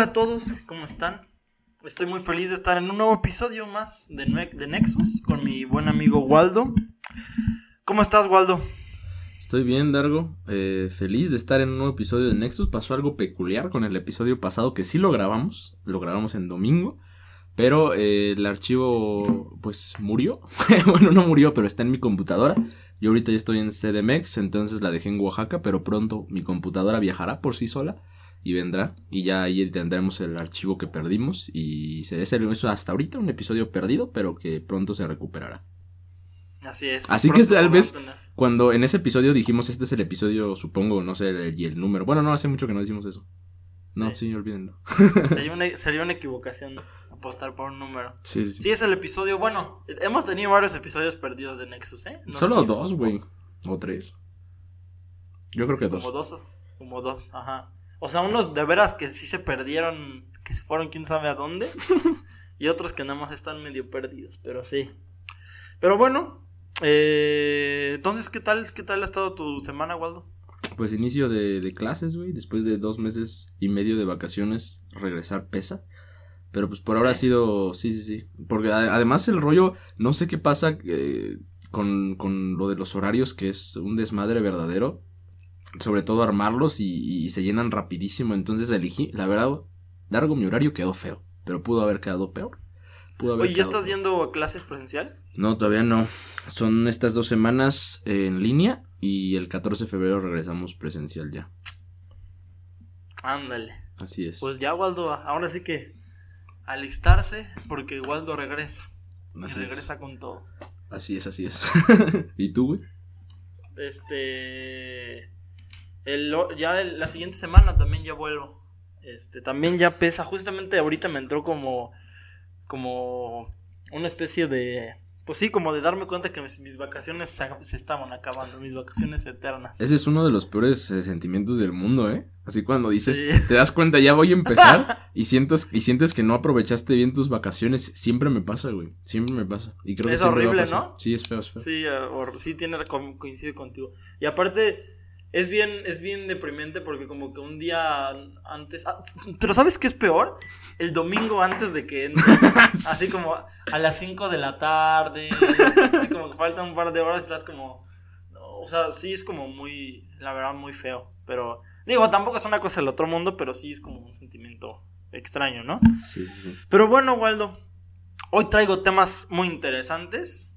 Hola a todos, ¿cómo están? Estoy muy feliz de estar en un nuevo episodio más de, Nexus con mi buen amigo Waldo. ¿Cómo estás, Waldo? Estoy bien, Dargo. Eh, feliz de estar en un nuevo episodio de Nexus. Pasó algo peculiar con el episodio pasado que sí lo grabamos. Lo grabamos en domingo. Pero eh, el archivo, pues, murió. bueno, no murió, pero está en mi computadora. Yo ahorita ya estoy en CDMX, entonces la dejé en Oaxaca, pero pronto mi computadora viajará por sí sola y vendrá. Y ya ahí tendremos el archivo que perdimos. Y se es el- eso hasta ahorita un episodio perdido, pero que pronto se recuperará. Así es. Así que tal vez-. Cuando en ese episodio dijimos este es el episodio, supongo, no sé, el- y el número. Bueno, no, hace mucho que no decimos eso. No, Sí. sí, olvídenlo. Sería una, sería una equivocación apostar por un número. Sí, sí, sí. Sí, es el episodio. Bueno, hemos tenido varios episodios perdidos de Nexus, ¿eh? No Solo dos, güey. O tres. Yo creo sí, que dos. Como dos. Como dos, ajá. O sea, unos de veras que sí se perdieron, que se fueron quién sabe a dónde. y otros que nada más están medio perdidos, pero sí. Pero bueno, eh, entonces, ¿qué tal, ¿qué tal ha estado tu semana, Waldo? Pues inicio de, de clases, güey. Después de dos meses y medio de vacaciones, regresar pesa. Pero pues por ahora ha sido. Sí, sí, sí. Porque además el rollo. No sé qué pasa eh, con, con lo de los horarios, que es un desmadre verdadero. Sobre todo armarlos y, y se llenan rapidísimo. Entonces elegí, la verdad, largo mi horario quedó feo. Pero pudo haber quedado peor. Pudo haber Oye, ¿ya estás peor. yendo a clases presencial? No, todavía no. Son estas dos semanas en línea. Y el 14 de febrero regresamos presencial ya. Ándale. Así es. Pues ya, Waldo, ahora sí que alistarse, porque Waldo regresa. Y es. regresa con todo. Así es, así es. ¿Y tú, güey? Este. El, ya el- la siguiente semana también ya vuelvo. Este, también ya pesa. Justamente ahorita me entró como. Como. Una especie de. Pues sí, como de darme cuenta que mis, mis vacaciones se, se estaban acabando. Mis vacaciones eternas. Ese es uno de los peores eh, sentimientos del mundo, ¿eh? Así cuando dices, Sí. te das cuenta, ya voy a empezar y sientes, y sientes que no aprovechaste bien tus vacaciones. Siempre me pasa, güey. Siempre me pasa. Y creo que Es horrible. ¿no? Sí, es feo, es feo. Sí, eh, or- sí tiene co- coincide contigo. Y aparte es bien es bien deprimente porque como que un día antes, ah, pero ¿sabes qué es peor? El domingo antes de que entres, así como a las 5 de la tarde, así como que faltan un par de horas y estás como o sea, sí es como muy la verdad muy feo, pero digo, tampoco es una cosa del otro mundo, pero sí es como un sentimiento extraño, ¿no? Sí, sí, sí. Pero bueno, Waldo, hoy traigo temas muy interesantes.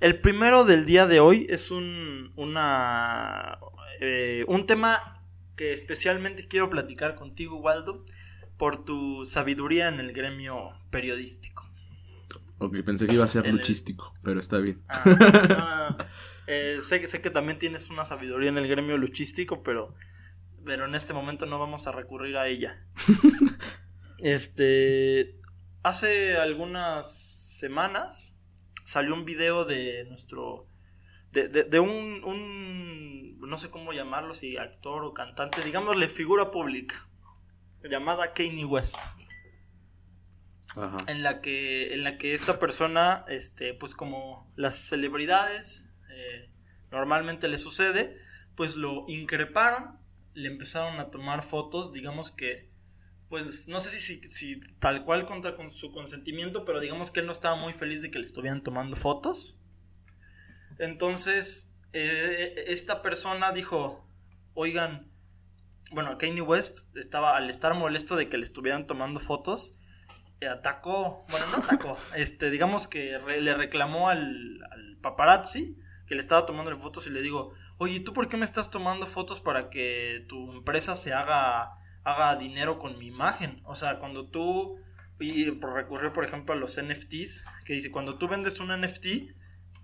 El primero del día de hoy es un, una, eh, un tema que especialmente quiero platicar contigo, Waldo, por tu sabiduría en el gremio periodístico. Ok, pensé que iba a ser el- luchístico, pero está bien. Ah, ah, eh, sé, que- sé que también tienes una sabiduría en el gremio luchístico, pero, pero en este momento no vamos a recurrir a ella. este, hace algunas semanas salió un video de nuestro, de, de- de un, un, no sé cómo llamarlo, si actor o cantante, digámosle figura pública, llamada Kanye West Ajá. en la que en la que esta persona este pues como las celebridades eh, normalmente le sucede pues lo increparon le empezaron a tomar fotos digamos que pues no sé si, si, tal cual contra con su consentimiento pero digamos que él no estaba muy feliz de que le estuvieran tomando fotos. Entonces eh, esta persona dijo oigan bueno Kanye West estaba al estar molesto de que le estuvieran tomando fotos eh, atacó, bueno, no atacó, este, digamos que le reclamó al, al paparazzi que le estaba tomando fotos y le digo, oye, ¿tú por qué me estás tomando fotos para que tu empresa se haga, haga dinero con mi imagen? O sea, cuando tú, y por recurrir, por ejemplo, a los NFTs, que dice, cuando tú vendes un NFT,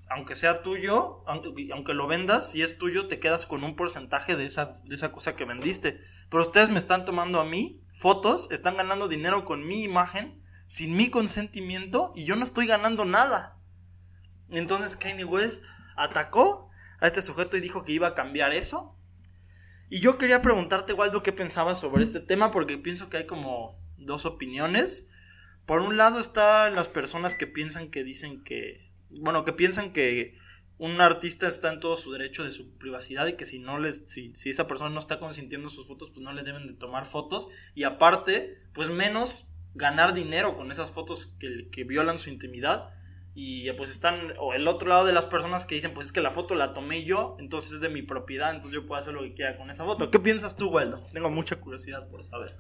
aunque sea tuyo, aunque, lo vendas, si es tuyo, te quedas con un porcentaje de esa, de esa cosa que vendiste. Pero ustedes me están tomando a mí fotos, están ganando dinero con mi imagen, sin mi consentimiento, y yo no estoy ganando nada. Entonces Kanye West atacó a este sujeto y dijo que iba a cambiar eso. Y yo quería preguntarte, Waldo, qué pensabas sobre este tema, porque pienso que hay como dos opiniones. Por un lado están las personas que piensan que dicen que, bueno, que piensan que un artista está en todo su derecho de su privacidad y que si no les, si, si esa persona no está consintiendo sus fotos, pues no le deben de tomar fotos. Y aparte, pues menos ganar dinero con esas fotos que, que violan su intimidad. Y pues están, o el otro lado de las personas que dicen, pues es que la foto la tomé yo, entonces es de mi propiedad, entonces yo puedo hacer lo que quiera con esa foto. ¿Qué piensas tú, Waldo? Tengo mucha curiosidad por saber.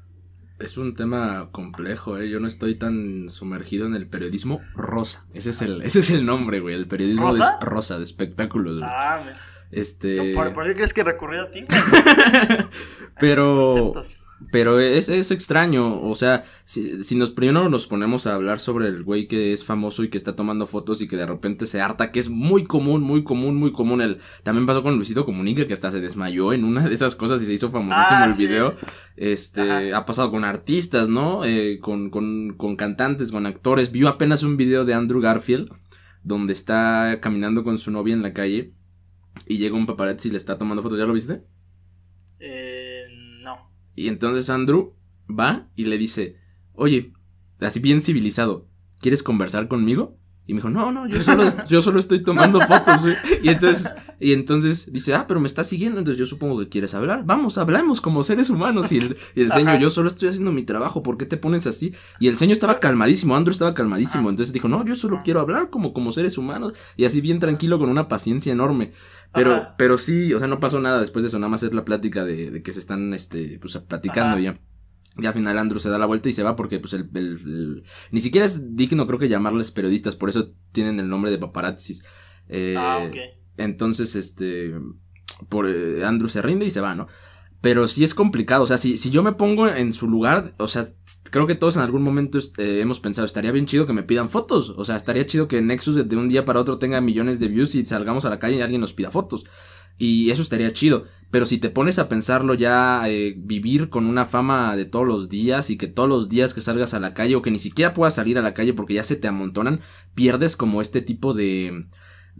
Es un tema complejo, ¿eh? Yo no estoy tan sumergido en el periodismo rosa. Ese es el, ese es el nombre, güey. El periodismo ¿Rosa? De, rosa, de espectáculos. güey. Ah, me- Este. ¿por, por qué crees que recurrí a ti? Pero. Pero es, es extraño, o sea, si, si nos primero nos ponemos a hablar sobre el güey que es famoso y que está tomando fotos y que de repente se harta, que es muy común, muy común, muy común. El, también pasó con Luisito Comunica, que hasta se desmayó en una de esas cosas y se hizo famosísimo Ah, el sí. video. Este, Ajá. ha pasado con artistas, ¿no? Eh, con, con, con cantantes, con actores. Vio apenas un video de Andrew Garfield, donde está caminando con su novia en la calle y llega un paparazzi y le está tomando fotos. ¿Ya lo viste? Eh. Y entonces Andrew va y le dice, oye, así bien civilizado, ¿quieres conversar conmigo? Y me dijo, no, no, yo solo, yo solo estoy tomando fotos. güey". Y entonces, y entonces dice, ah, pero me estás siguiendo, entonces yo supongo que quieres hablar. Vamos, hablemos como seres humanos. Y el, y el Ajá. señor, yo solo estoy haciendo mi trabajo, ¿por qué te pones así? Y el señor estaba calmadísimo, Andrew estaba calmadísimo. Entonces dijo, no, yo solo quiero hablar como, como seres humanos. Y así bien tranquilo, con una paciencia enorme. Pero, Ajá. pero sí, o sea, no pasó nada después de eso, nada más es la plática de, de que se están, este, pues, platicando Ajá. ya. Y al final Andrew se da la vuelta y se va porque, pues, el, el- el- ni siquiera es digno, creo que llamarles periodistas, por eso tienen el nombre de paparazzis. Eh, ah, ok. Entonces, este, por, eh, Andrew se rinde y se va, ¿no? Pero sí es complicado, o sea, si, si yo me pongo en su lugar, o sea, creo que todos en algún momento eh, hemos pensado, estaría bien chido que me pidan fotos, o sea, estaría chido que Nexus de un día para otro tenga millones de views y salgamos a la calle y alguien nos pida fotos. Y eso estaría chido. Pero si te pones a pensarlo ya, eh, vivir con una fama de todos los días y que todos los días que salgas a la calle o que ni siquiera puedas salir a la calle porque ya se te amontonan, pierdes como este tipo de,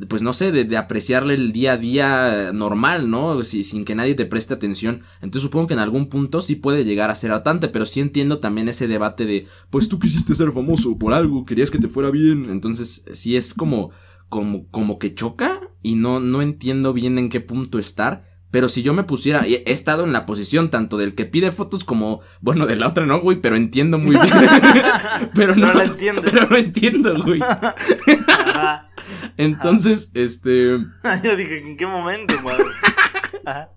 pues no sé, de, de apreciarle el día a día normal, ¿no? Si- sin que nadie te preste atención. Entonces supongo que en algún punto sí puede llegar a ser atante, pero sí entiendo también ese debate de, pues tú quisiste ser famoso por algo, querías que te fuera bien. Entonces sí es como, como, como que choca y no, no entiendo bien en qué punto estar. Pero si yo me pusiera, he estado en la posición tanto del que pide fotos como, bueno, de la otra no, güey, pero entiendo muy bien. pero no, No la entiendes. Pero no entiendo, güey. Ajá. Entonces, este, Yo dije, ¿en qué momento, madre? Ajá.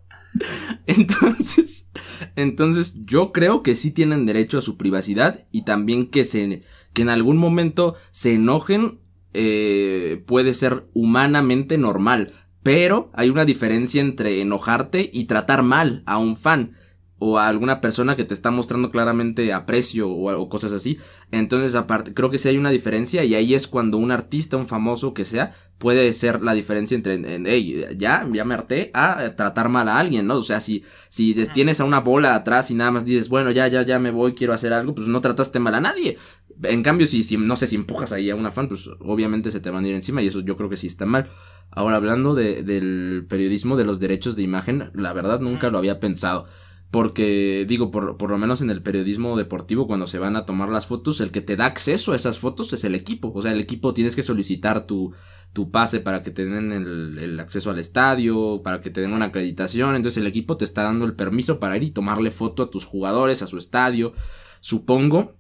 entonces, entonces yo creo que sí tienen derecho a su privacidad y también que se, que en algún momento se enojen, eh, puede ser humanamente normal. Pero hay una diferencia entre enojarte y tratar mal a un fan o a alguna persona que te está mostrando claramente aprecio o, o cosas así. Entonces, aparte, creo que sí hay una diferencia y ahí es cuando un artista, un famoso que sea, puede ser la diferencia entre, en, hey, ya, ya me harté a tratar mal a alguien, ¿no? O sea, si, si tienes a una bola atrás y nada más dices, bueno, ya, ya, ya me voy, quiero hacer algo, pues no trataste mal a nadie. En cambio, si, si no sé, si empujas ahí a una fan, pues obviamente se te van a ir encima y eso yo creo que sí está mal. Ahora, hablando de, del periodismo de los derechos de imagen, la verdad nunca lo había pensado. Porque, digo, por, por lo menos en el periodismo deportivo, cuando se van a tomar las fotos, el que te da acceso a esas fotos es el equipo. O sea, el equipo tienes que solicitar tu, tu pase para que te den el, el acceso al estadio, para que te den una acreditación. Entonces el equipo te está dando el permiso para ir y tomarle foto a tus jugadores, a su estadio. Supongo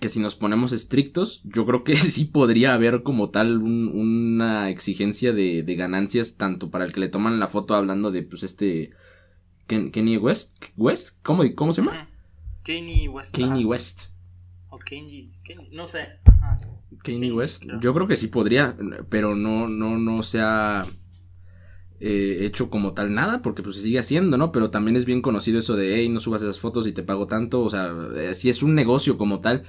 que si nos ponemos estrictos, yo creo que sí podría haber como tal un- una exigencia de, de ganancias, tanto para el que le toman la foto hablando de, pues, este... Ken- Kenny West, West, ¿cómo, cómo se llama? Kanye West. Kanye ajá. West. O Kenji. No sé. Ajá. Kanye West, yo creo que sí podría, pero no, no, no se ha eh, hecho como tal nada, porque pues se sigue haciendo, ¿no? Pero también es bien conocido eso de, hey, no subas esas fotos y te pago tanto, o sea, eh, si es un negocio como tal,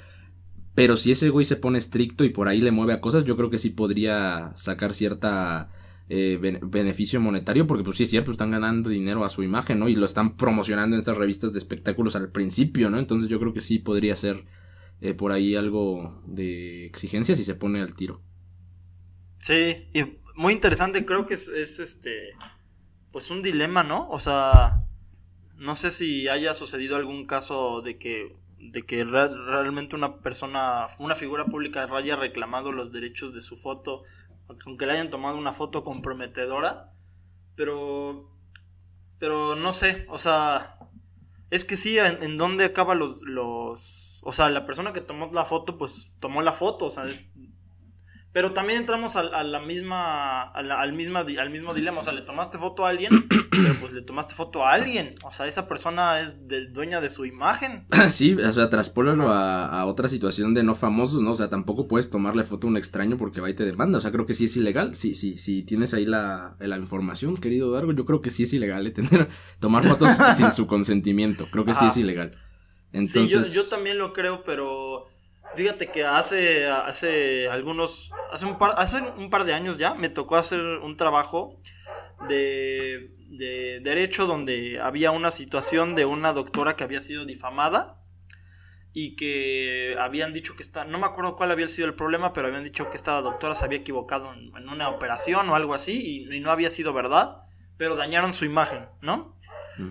pero si ese güey se pone estricto y por ahí le mueve a cosas, yo creo que sí podría sacar cierta eh, bene- beneficio monetario, porque pues sí es cierto, están ganando dinero a su imagen, ¿no? Y lo están promocionando en estas revistas de espectáculos al principio, ¿no? Entonces yo creo que sí podría ser eh, por ahí algo de exigencia si se pone al tiro. Sí, y muy interesante, creo que es, es, este, pues un dilema, ¿no? O sea, no sé si haya sucedido algún caso de que, de que re- realmente una persona, una figura pública haya reclamado los derechos de su foto aunque le hayan tomado una foto comprometedora, pero, pero no sé, o sea, es que sí, en, en dónde acaba los, los, o sea, la persona que tomó la foto, pues tomó la foto, o sea, es, pero también entramos a, a la misma, a la- al, misma, al mismo dilema. O sea, le tomaste foto a alguien, pero pues le tomaste foto a alguien. O sea, esa persona es de- dueña de su imagen. Sí, o sea, traspólalo a, a otra situación de no famosos, ¿no? O sea, tampoco puedes tomarle foto a un extraño porque va y te demanda. O sea, creo que sí es ilegal. Sí, sí, sí, tienes ahí la, la información, querido Dargo. Yo creo que sí es ilegal ¿eh? tener, tomar fotos sin su consentimiento. Creo que sí es ilegal. Entonces, Sí, yo, yo también lo creo, pero fíjate que hace, hace algunos, hace un, par, hace un par de años ya, me tocó hacer un trabajo de, de derecho donde había una situación de una doctora que había sido difamada y que habían dicho que está, no me acuerdo cuál había sido el problema, pero habían dicho que esta doctora se había equivocado en, en una operación o algo así y, y no había sido verdad, pero dañaron su imagen, ¿no?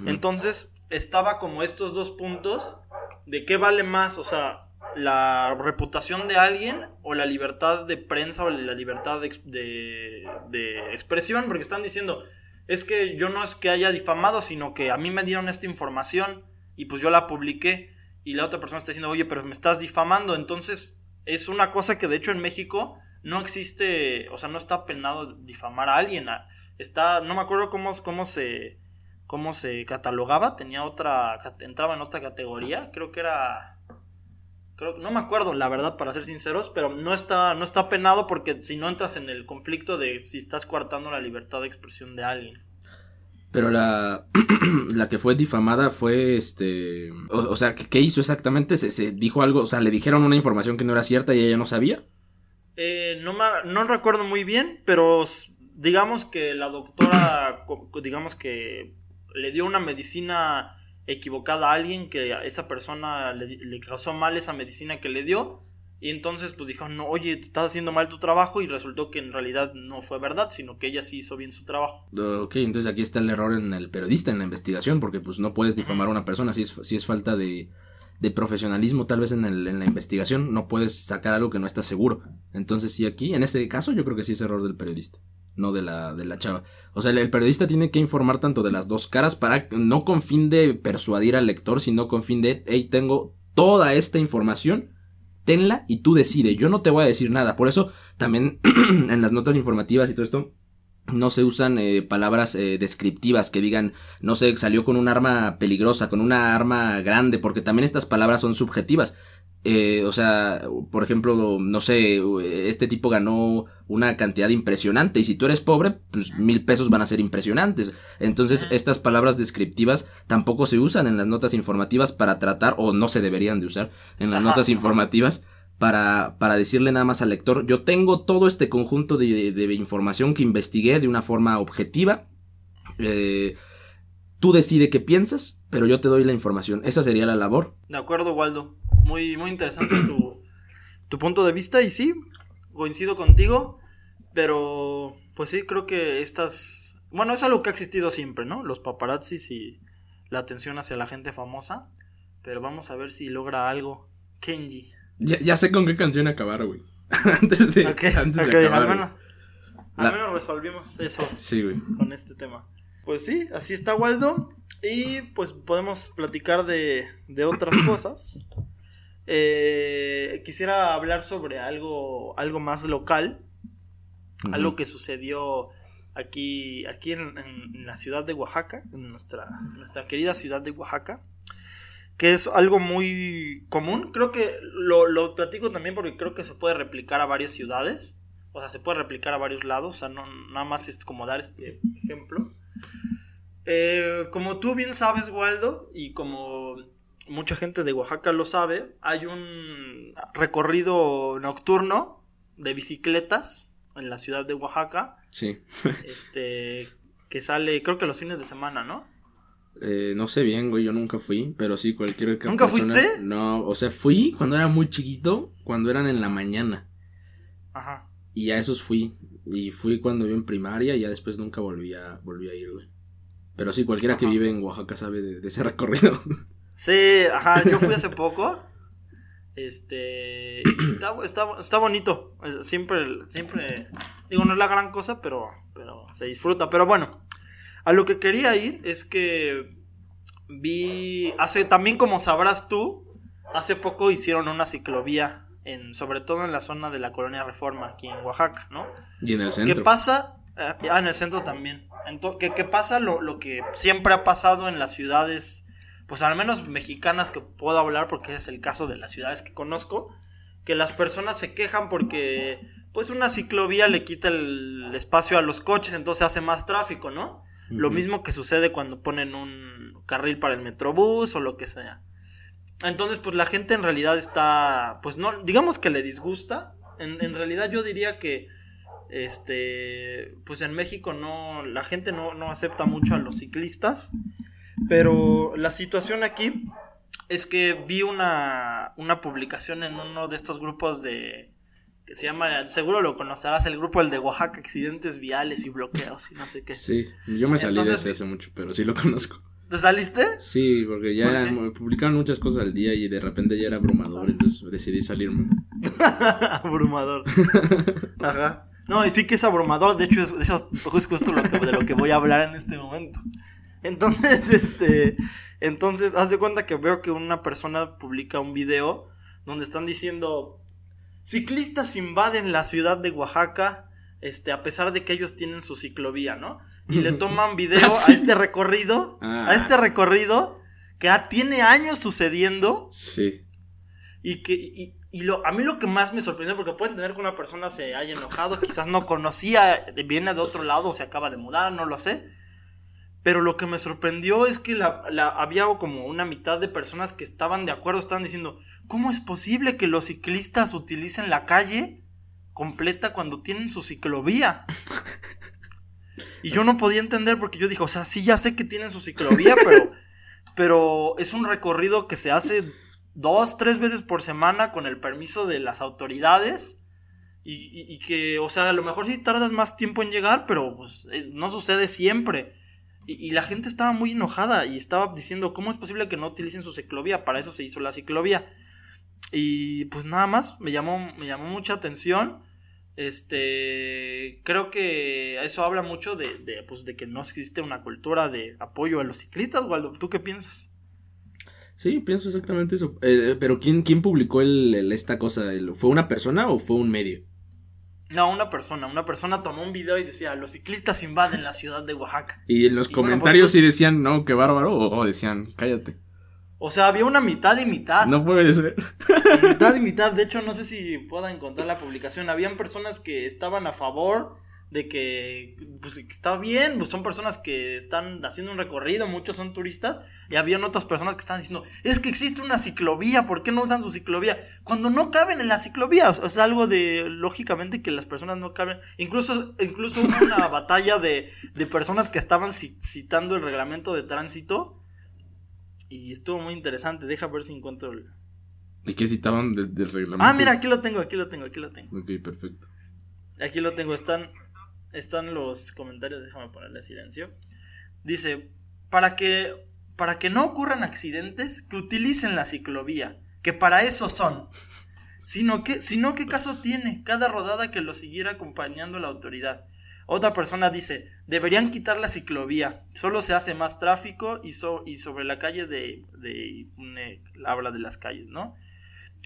Entonces estaba como estos dos puntos de qué vale más, o sea, la reputación de alguien o la libertad de prensa o la libertad de, de- expresión, porque están diciendo, es que yo no es que haya difamado, sino que a mí me dieron esta información y pues yo la publiqué y la otra persona está diciendo, oye, pero me estás difamando, entonces es una cosa que de hecho en México no existe, o sea, no está penado difamar a alguien, a- está, no me acuerdo cómo, cómo se cómo se catalogaba, tenía otra, entraba en otra categoría, creo que era, creo, no me acuerdo la verdad para ser sinceros, pero no está, no está penado porque si no entras en el conflicto de si estás coartando la libertad de expresión de alguien. Pero la, la que fue difamada fue, este, o, o sea, ¿qué, hizo exactamente? ¿Se, se dijo algo? O sea, ¿le dijeron una información que no era cierta y ella no sabía? Eh, no, me- no recuerdo muy bien, pero digamos que la doctora, digamos que le dio una medicina equivocada a alguien, que a esa persona le, causó mal esa medicina que le dio, y entonces pues dijo, no, oye, estás haciendo mal tu trabajo, y resultó que en realidad no fue verdad, sino que ella sí hizo bien su trabajo. Ok, entonces aquí está el error en el periodista, en la investigación, porque pues no puedes difamar a una persona si es, si es falta de, de profesionalismo tal vez en, el- en la investigación, no puedes sacar algo que no estás seguro. Entonces sí aquí, en este caso yo creo que sí es error del periodista, no de la, de la chava. O sea, el, periodista tiene que informar tanto de las dos caras para, no con fin de persuadir al lector, sino con fin de, hey, tengo toda esta información, tenla y tú decide, yo no te voy a decir nada. Por eso también en las notas informativas y todo esto, no se usan eh, palabras eh, descriptivas que digan, no sé, salió con un arma peligrosa, con una arma grande, porque también estas palabras son subjetivas. Eh, o sea, por ejemplo, no sé, este tipo ganó una cantidad impresionante y si tú eres pobre, pues mil pesos van a ser impresionantes. Entonces, estas palabras descriptivas tampoco se usan en las notas informativas para tratar, o no se deberían de usar en las notas informativas para, para decirle nada más al lector, yo tengo todo este conjunto de, de información que investigué de una forma objetiva. Eh, tú decide qué piensas, pero yo te doy la información. Esa sería la labor. De acuerdo, Waldo. Muy, muy interesante tu, tu punto de vista y sí, coincido contigo, pero pues sí, creo que estas... Bueno, es algo que ha existido siempre, ¿no? Los paparazzis y la atención hacia la gente famosa, pero vamos a ver si logra algo. Kenji. Ya, ya sé con qué canción acabar, güey. antes de, antes de acabar. al menos, al La- menos resolvimos eso Sí, güey. con este tema. Pues sí, así está Waldo. Y pues podemos platicar de, de otras cosas. Eh, quisiera hablar sobre algo, algo más local. Algo que sucedió aquí, aquí en la ciudad de Oaxaca, en nuestra, nuestra querida ciudad de Oaxaca. Que es algo muy común. Creo que lo, lo platico también porque creo que se puede replicar a varias ciudades. O sea, se puede replicar a varios lados. O sea, no, nada más es como dar este ejemplo. Eh, como tú bien sabes, Waldo, y como mucha gente de Oaxaca lo sabe, hay un recorrido nocturno de bicicletas en la ciudad de Oaxaca, Sí. este, que sale, creo que los fines de semana, ¿no? Eh, no sé bien, güey, yo nunca fui, pero sí, cualquier ca- ¿Nunca persona- fuiste? No, o sea, fui cuando era muy chiquito, cuando eran en la mañana. Ajá. Y a esos fui. Y fui cuando iba en primaria y ya después nunca volví a, volví a ir, güey. Pero sí, cualquiera que vive en Oaxaca sabe de, de ese recorrido. Sí, ajá, yo fui hace poco. Este, está, está, está bonito. Siempre, siempre, digo, no es la gran cosa, pero, pero se disfruta. Pero bueno, a lo que quería ir es que vi, hace también como sabrás tú, hace poco hicieron una ciclovía, en, sobre todo en la zona de la colonia Reforma, aquí en Oaxaca, ¿no? Y en el ¿Qué centro. pasa? Ah, ah, en el centro también. Ento- ¿qué, qué pasa? Lo, lo que siempre ha pasado en las ciudades, pues al menos mexicanas que puedo hablar, porque ese es el caso de las ciudades que conozco, que las personas se quejan porque pues una ciclovía le quita el espacio a los coches, entonces hace más tráfico, ¿no? Lo mismo que sucede cuando ponen un carril para el metrobús o lo que sea. Entonces, pues la gente en realidad está, pues no, digamos que le disgusta. En, en realidad yo diría que, este, pues en México no, la gente no, no acepta mucho a los ciclistas. Pero la situación aquí es que vi una, una publicación en uno de estos grupos de, que se llama, seguro lo conocerás, el grupo el de Oaxaca, accidentes viales y bloqueos y no sé qué. Sí, yo me salí de ese hace mucho, pero sí lo conozco. ¿Te saliste? Sí, porque ya ¿Por eran- publicaban muchas cosas al día y de repente ya era abrumador, entonces decidí salirme. abrumador. Ajá. No, y sí que es abrumador. De hecho, es, eso es justo lo que, de lo que voy a hablar en este momento. Entonces, este. Entonces, haz de cuenta que veo que una persona publica un video donde están diciendo. Ciclistas invaden la ciudad de Oaxaca. Este, a pesar de que ellos tienen su ciclovía, ¿no? Y le toman video ¿Ah, sí? a este recorrido. Ah. A este recorrido. Que ya tiene años sucediendo. Sí. Y que y, y lo, a mí lo que más me sorprendió, porque puede entender que una persona se haya enojado, quizás no conocía, viene de otro lado, se acaba de mudar, no lo sé. Pero lo que me sorprendió es que la, la- había como una mitad de personas que estaban de acuerdo, estaban diciendo, ¿cómo es posible que los ciclistas utilicen la calle completa cuando tienen su ciclovía? Y yo no podía entender porque yo dije, o sea, sí ya sé que tienen su ciclovía, pero, pero es un recorrido que se hace dos, tres veces por semana con el permiso de las autoridades. Y, y- y que, o sea, a lo mejor sí tardas más tiempo en llegar, pero pues, no sucede siempre. Y, y la gente estaba muy enojada y estaba diciendo, ¿cómo es posible que no utilicen su ciclovía? Para eso se hizo la ciclovía. Y pues nada más, me llamó, me llamó mucha atención. Este, creo que eso habla mucho de, de, pues, de que no existe una cultura de apoyo a los ciclistas, Waldo. ¿Tú qué piensas? Sí, pienso exactamente eso. Eh, pero ¿quién, quién publicó el, el- esta cosa? ¿Fue una persona o fue un medio? No, una persona, una persona tomó un video y decía, los ciclistas invaden la ciudad de Oaxaca. Y en los Y bueno, comentarios pues, tú- sí decían, no, qué bárbaro, o, o decían, cállate. O sea, había una mitad y mitad. No puede ser. Mitad y mitad. De hecho, no sé si pueda encontrar la publicación. Habían personas que estaban a favor de que, pues, está bien. Pues son personas que están haciendo un recorrido. Muchos son turistas. Y habían otras personas que están diciendo, es que existe una ciclovía. ¿Por qué no usan su ciclovía? Cuando no caben en la ciclovía. O sea, es algo de, lógicamente, que las personas no caben. Incluso, incluso hubo una batalla de, de personas que estaban ci- citando el reglamento de tránsito. Y estuvo muy interesante. Deja ver si encuentro el... ¿Y qué citaban del, del reglamento? Ah, mira, aquí lo tengo, aquí lo tengo, aquí lo tengo. Ok, perfecto. Aquí lo tengo, están, están los comentarios, déjame ponerle silencio. Dice, para que, para que no ocurran accidentes, que utilicen la ciclovía, que para eso son. Sino que, sino qué caso tiene cada rodada que lo siguiera acompañando la autoridad. Otra persona dice, deberían quitar la ciclovía, solo se hace más tráfico y, so- y sobre la calle de, de habla de las calles, ¿no?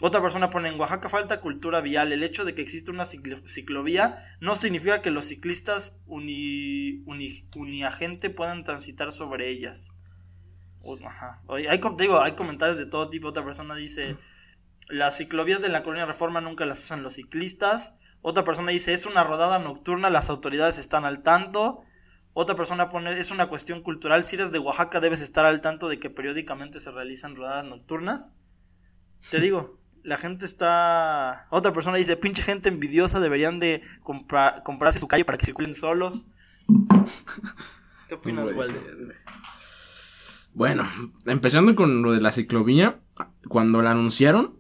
Otra persona pone, en Oaxaca falta cultura vial. El hecho de que existe una ciclo- ciclovía no significa que los ciclistas uni, uni- uniagente puedan transitar sobre ellas. Ajá. Hay, digo, hay comentarios de todo tipo. Otra persona dice, las ciclovías de la colonia Reforma nunca las usan los ciclistas. Otra persona dice, es una rodada nocturna, las autoridades están al tanto. Otra persona pone, es una cuestión cultural. Si eres de Oaxaca, debes estar al tanto de que periódicamente se realizan rodadas nocturnas. Te digo, la gente está. Otra persona dice, pinche gente envidiosa, deberían de comprar, comprarse su calle para que circulen solos. ¿Qué opinas, Waldo? Bueno, empezando con lo de la ciclovía, cuando la anunciaron,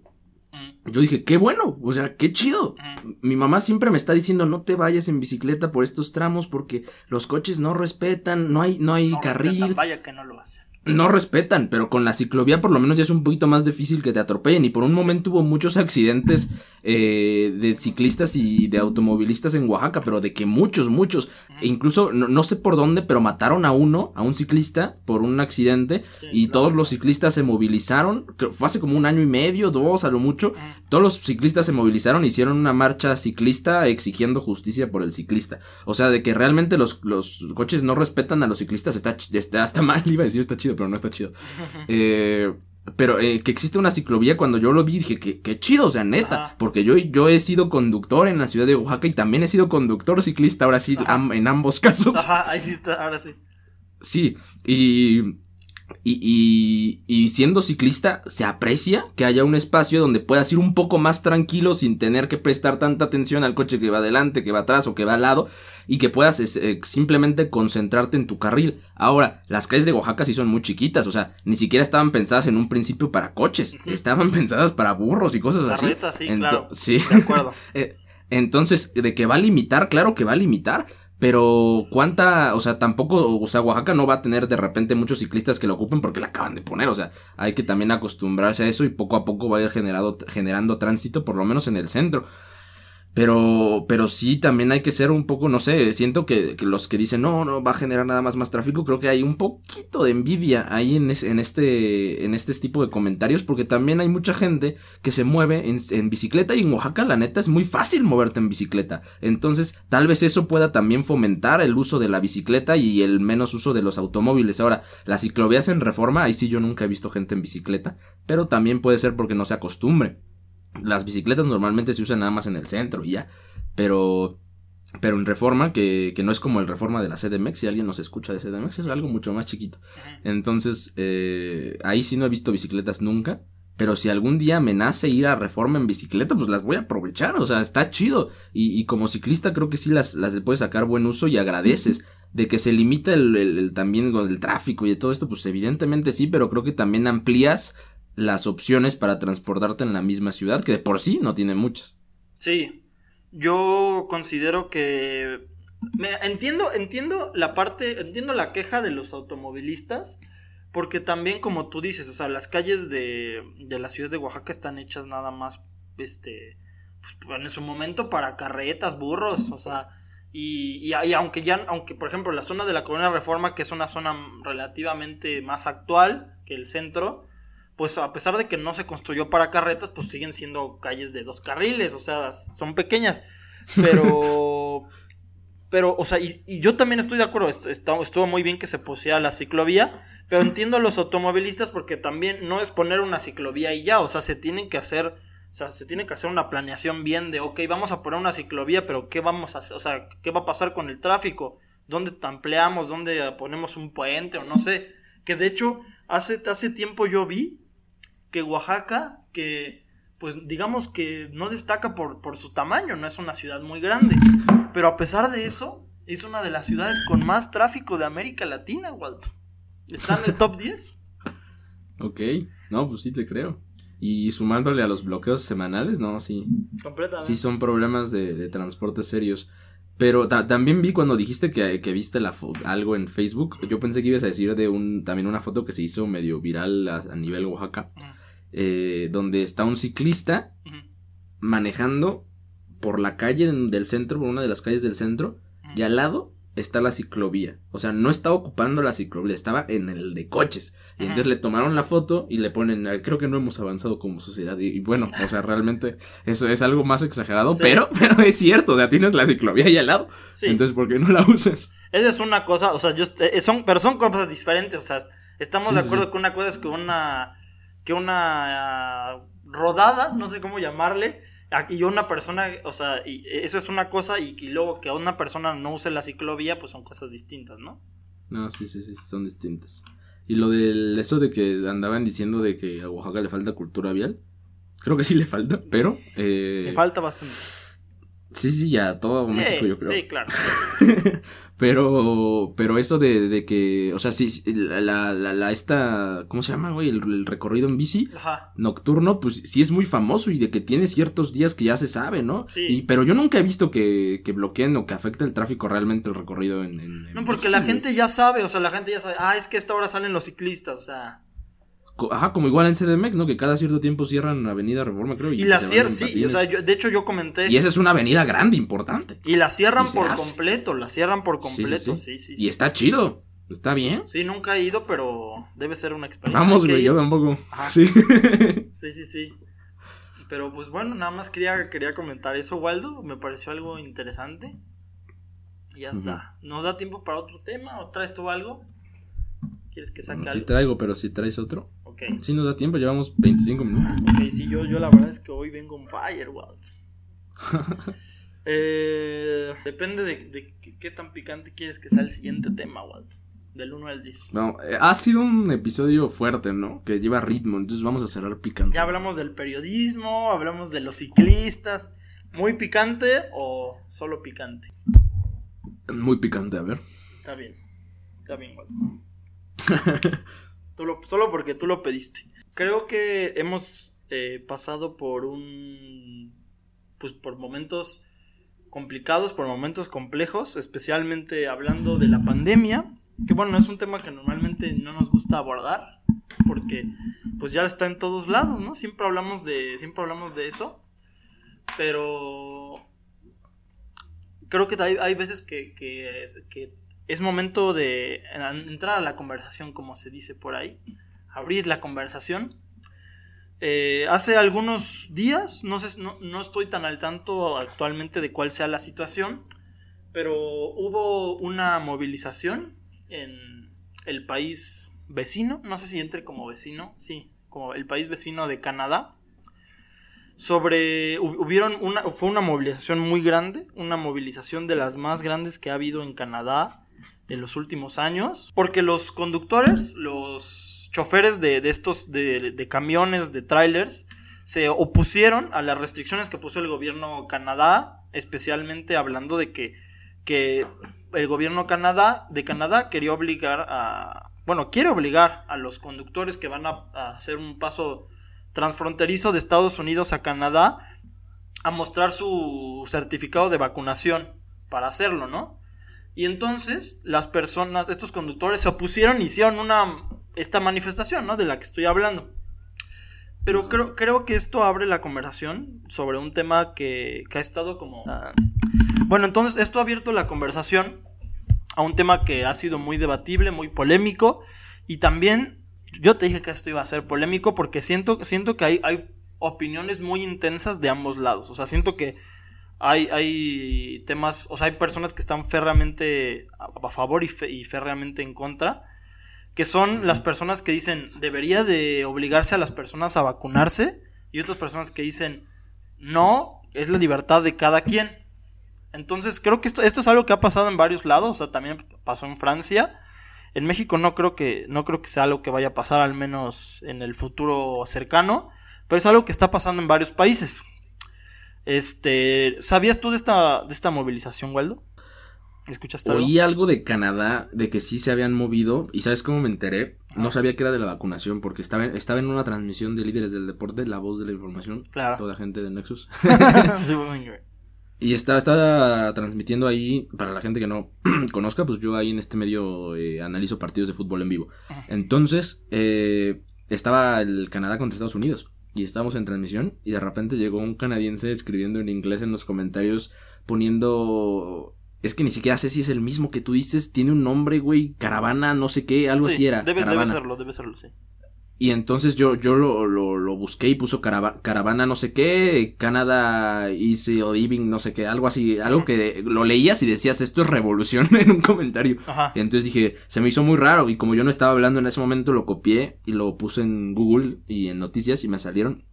yo dije, qué bueno, o sea, qué chido. Mi mamá siempre me está diciendo, no te vayas en bicicleta por estos tramos porque los coches no respetan, no hay, no hay No carril. respetan, vaya que no lo hacen. No respetan, pero con la ciclovía por lo menos ya es un poquito más difícil que te atropellen. Y por un momento hubo muchos accidentes eh, de ciclistas y de automovilistas en Oaxaca, pero de que muchos, muchos. E incluso, no, sé por dónde, pero mataron a uno, a un ciclista, por un accidente. y todos los ciclistas se movilizaron. Fue hace como un año y medio, dos a lo mucho. Todos los ciclistas se movilizaron, hicieron una marcha ciclista exigiendo justicia por el ciclista. O sea, de que realmente los, los coches no respetan a los ciclistas está, está, está mal, iba a decir está chido pero no está chido. Eh, pero eh, que existe una ciclovía, cuando yo lo vi dije que, chido, o sea, neta. Porque yo, yo he sido conductor en la ciudad de Oaxaca y también he sido conductor ciclista, ahora sí, en ambos casos. Ajá, ahí sí está, ahora sí. Sí, y y, y, siendo ciclista, se aprecia que haya un espacio donde puedas ir un poco más tranquilo sin tener que prestar tanta atención al coche que va adelante, que va atrás o que va al lado, y que puedas eh, simplemente concentrarte en tu carril. Ahora, las calles de Oaxaca sí son muy chiquitas, o sea, ni siquiera estaban pensadas en un principio para coches, estaban pensadas para burros y cosas así. sí, claro. Sí. De acuerdo. Eh, entonces, de que va a limitar, claro que va a limitar, pero cuánta, o sea, tampoco, o sea, Oaxaca no va a tener de repente muchos ciclistas que lo ocupen porque la acaban de poner, o sea, hay que también acostumbrarse a eso y poco a poco va a ir generado, generando tránsito, por lo menos en el centro. Pero, pero sí, también hay que ser un poco, no sé, siento que, los que dicen, no, no, va a generar nada más más tráfico, creo que hay un poquito de envidia ahí en, en, este, en este tipo de comentarios, porque también hay mucha gente que se mueve en, en, bicicleta y en Oaxaca la neta es muy fácil moverte en bicicleta. Entonces, tal vez eso pueda también fomentar el uso de la bicicleta y el menos uso de los automóviles. Ahora, las ciclovías en reforma, ahí sí yo nunca he visto gente en bicicleta, pero también puede ser porque no se acostumbre. Las bicicletas normalmente se usan nada más en el centro y ya. Pero pero en reforma, que, que, no es como el reforma de la CDMX, si alguien nos escucha de CDMX, es algo mucho más chiquito. Entonces, eh, ahí sí no he visto bicicletas nunca, pero si algún día me nace ir a reforma en bicicleta, pues las voy a aprovechar, o sea, está chido. Y, y como ciclista creo que sí las, las puedes sacar buen uso y agradeces. De que se limita el, el, el también el tráfico y de todo esto, pues evidentemente sí, pero creo que también amplías las opciones para transportarte en la misma ciudad, que de por sí no tiene muchas. Sí, yo considero que... Me, entiendo, entiendo la parte, entiendo la queja de los automovilistas, porque también como tú dices, o sea, las calles de, de la ciudad de Oaxaca están hechas nada más, este, pues, en su momento para carretas, burros, o sea, y, y, y, aunque ya, aunque por ejemplo la zona de la Colonia Reforma, que es una zona relativamente más actual que el centro, pues a pesar de que no se construyó para carretas, pues siguen siendo calles de dos carriles, o sea, son pequeñas. Pero, pero, o sea, y, yo también estoy de acuerdo, estuvo muy bien que se posea la ciclovía, pero entiendo a los automovilistas porque también no es poner una ciclovía y ya, o sea, se tienen que hacer, o sea, se tiene que hacer una planeación bien de, ok, vamos a poner una ciclovía, pero ¿qué vamos a hacer? O sea, ¿qué va a pasar con el tráfico? ¿Dónde ampliamos? ¿Dónde ponemos un puente? O no sé. Que de hecho, hace, hace tiempo yo vi que Oaxaca, que pues digamos que no destaca por, por su tamaño, no es una ciudad muy grande, pero a pesar de eso, es una de las ciudades con más tráfico de América Latina, Walter. Está en el top 10. Ok, no, pues sí te creo. Y sumándole a los bloqueos semanales, no, sí. Completamente. Sí son problemas de, de transporte serios. Pero también vi cuando dijiste que, viste la algo en Facebook, yo pensé que ibas a decir de un también una foto que se hizo medio viral a, nivel Oaxaca, eh, donde está un ciclista manejando por la calle del centro, por una de las calles del centro, y al lado está la ciclovía. O sea, no estaba ocupando la ciclovía, estaba en el de coches. Y entonces le tomaron la foto y le ponen, creo que no hemos avanzado como sociedad. Y, bueno, o sea, realmente eso es algo más exagerado, pero, pero es cierto, o sea, tienes la ciclovía ahí al lado. Entonces, ¿por qué no la usas? Esa es una cosa, o sea, yo, eh, son, pero son cosas diferentes, o sea, estamos de acuerdo que una cosa es que una, que una rodada, no sé cómo llamarle, y una persona, o sea, y eso es una cosa y, luego que una persona no use la ciclovía, pues son cosas distintas, ¿no? No, sí, sí, sí, son distintas. Y lo del eso de que andaban diciendo de que a Oaxaca le falta cultura vial, creo que sí le falta, pero... Eh, le falta bastante. Sí, sí, ya todo Sí, México yo creo. sí, claro. pero, pero eso de, de que, o sea, sí, sí, la, la, la, esta, ¿cómo se llama, güey? El, el recorrido en bici Ajá. nocturno, pues sí es muy famoso y de que tiene ciertos días que ya se sabe, ¿no? Sí. Y, pero yo nunca he visto que, que bloqueen o que afecte el tráfico realmente el recorrido en, en- en No, porque bici, la güey. gente ya sabe, o sea, la gente ya sabe, ah, es que a esta hora salen los ciclistas, o sea. Ajá, como igual en CDMX, ¿no? Que cada cierto tiempo cierran Avenida Reforma, creo. Y la cierran, sí, o sea, yo- de hecho yo comenté. Y esa es una avenida grande, importante. Y la cierran Y por hace. completo, la cierran por Sí, sí, completo, sí. sí, sí, sí. Y está chido. Está bien. Sí, nunca he ido, pero debe ser una experiencia. Vamos, güey, yo tampoco. Ajá. Sí. Sí, sí, sí. Pero pues bueno, nada más quería, quería comentar eso, Waldo. Me pareció algo interesante. Y ya está. ¿Nos da tiempo para otro tema? ¿O traes tú algo? ¿Quieres que saque Sí algo? traigo, pero si traes otro. Ok. Sí nos da tiempo, llevamos 25 minutos. Ok, sí, yo, yo la verdad es que hoy vengo on fire. Eh, depende de, de qué, qué tan picante quieres que sea el siguiente tema, Waldo. Del 1 al 10. No, eh, ha sido un episodio fuerte, ¿no? Que lleva ritmo, entonces vamos a cerrar picante. Ya hablamos del periodismo, hablamos de los ciclistas. ¿Muy picante o solo picante? Muy picante, a ver. Está bien. Está bien, Waldo. Tú lo- solo porque tú lo pediste. Creo que hemos eh, pasado por un. Pues por momentos complicados, por momentos complejos, especialmente hablando de la pandemia. Que bueno, es un tema que normalmente no nos gusta abordar. Porque pues ya está en todos lados, ¿no? Siempre hablamos de. Siempre hablamos de eso. Pero. Creo que hay, hay veces que, que, es momento de entrar a la conversación, como se dice por ahí, abrir la conversación. Eh, hace algunos días, no, sé, no, no estoy tan al tanto actualmente de cuál sea la situación, pero hubo una movilización en el país vecino, no sé si entre como vecino, sí, como el país vecino de Canadá, sobre hu- hubieron una fue una movilización muy grande, una movilización de las más grandes que ha habido en Canadá en los últimos años, porque los conductores, los choferes de, de estos de, de camiones, de trailers, se opusieron a las restricciones que puso el gobierno Canadá, especialmente hablando de que, que el gobierno Canadá, de Canadá quería obligar a, bueno, quiere obligar a los conductores que van a, a hacer un paso transfronterizo de Estados Unidos a Canadá a mostrar su certificado de vacunación para hacerlo, ¿no? Y entonces las personas, estos conductores se opusieron y hicieron una esta manifestación, ¿no? De la que estoy hablando. Pero creo, creo que esto abre la conversación sobre un tema que, que ha estado como... ah, Bueno, entonces esto ha abierto la conversación a un tema que ha sido muy debatible, muy polémico y también yo te dije que esto iba a ser polémico porque siento, siento que hay, hay opiniones muy intensas de ambos lados. O sea, siento que hay, hay temas, o sea, hay personas que están férreamente a, favor y, fe- y férreamente en contra, que son las personas que dicen debería de obligarse a las personas a vacunarse y otras personas que dicen no, es la libertad de cada quien. Entonces creo que esto, esto es algo que ha pasado en varios lados, o sea, también pasó en Francia. En México no creo que no creo que sea algo que vaya a pasar al menos en el futuro cercano, pero es algo que está pasando en varios países. Este, ¿sabías tú de esta de esta movilización, Waldo? ¿Escuchaste algo? Oí algo de Canadá, de que sí se habían movido, y ¿sabes cómo me enteré? No Ah. sabía que era de la vacunación, porque estaba en, estaba en una transmisión de líderes del deporte, la voz de la información, Claro. toda gente de Nexus. Y estaba, estaba transmitiendo ahí, para la gente que no conozca, pues yo ahí en este medio eh, analizo partidos de fútbol en vivo. Entonces, eh, estaba el Canadá contra Estados Unidos. Y estábamos en transmisión y de repente llegó un canadiense escribiendo en inglés en los comentarios poniendo... Es que ni siquiera sé si es el mismo que tú dices, tiene un nombre, güey, caravana, no sé qué, algo Sí, así era. Debe, debe serlo, debe serlo, sí. Y entonces yo, yo lo, lo, lo busqué y puso carava- caravana no sé qué, Canada Easy Living no sé qué, algo así, algo que lo leías y decías esto es revolución en un comentario. Ajá. Y entonces dije, se me hizo muy raro y como yo no estaba hablando en ese momento lo copié y lo puse en Google y en noticias y me salieron.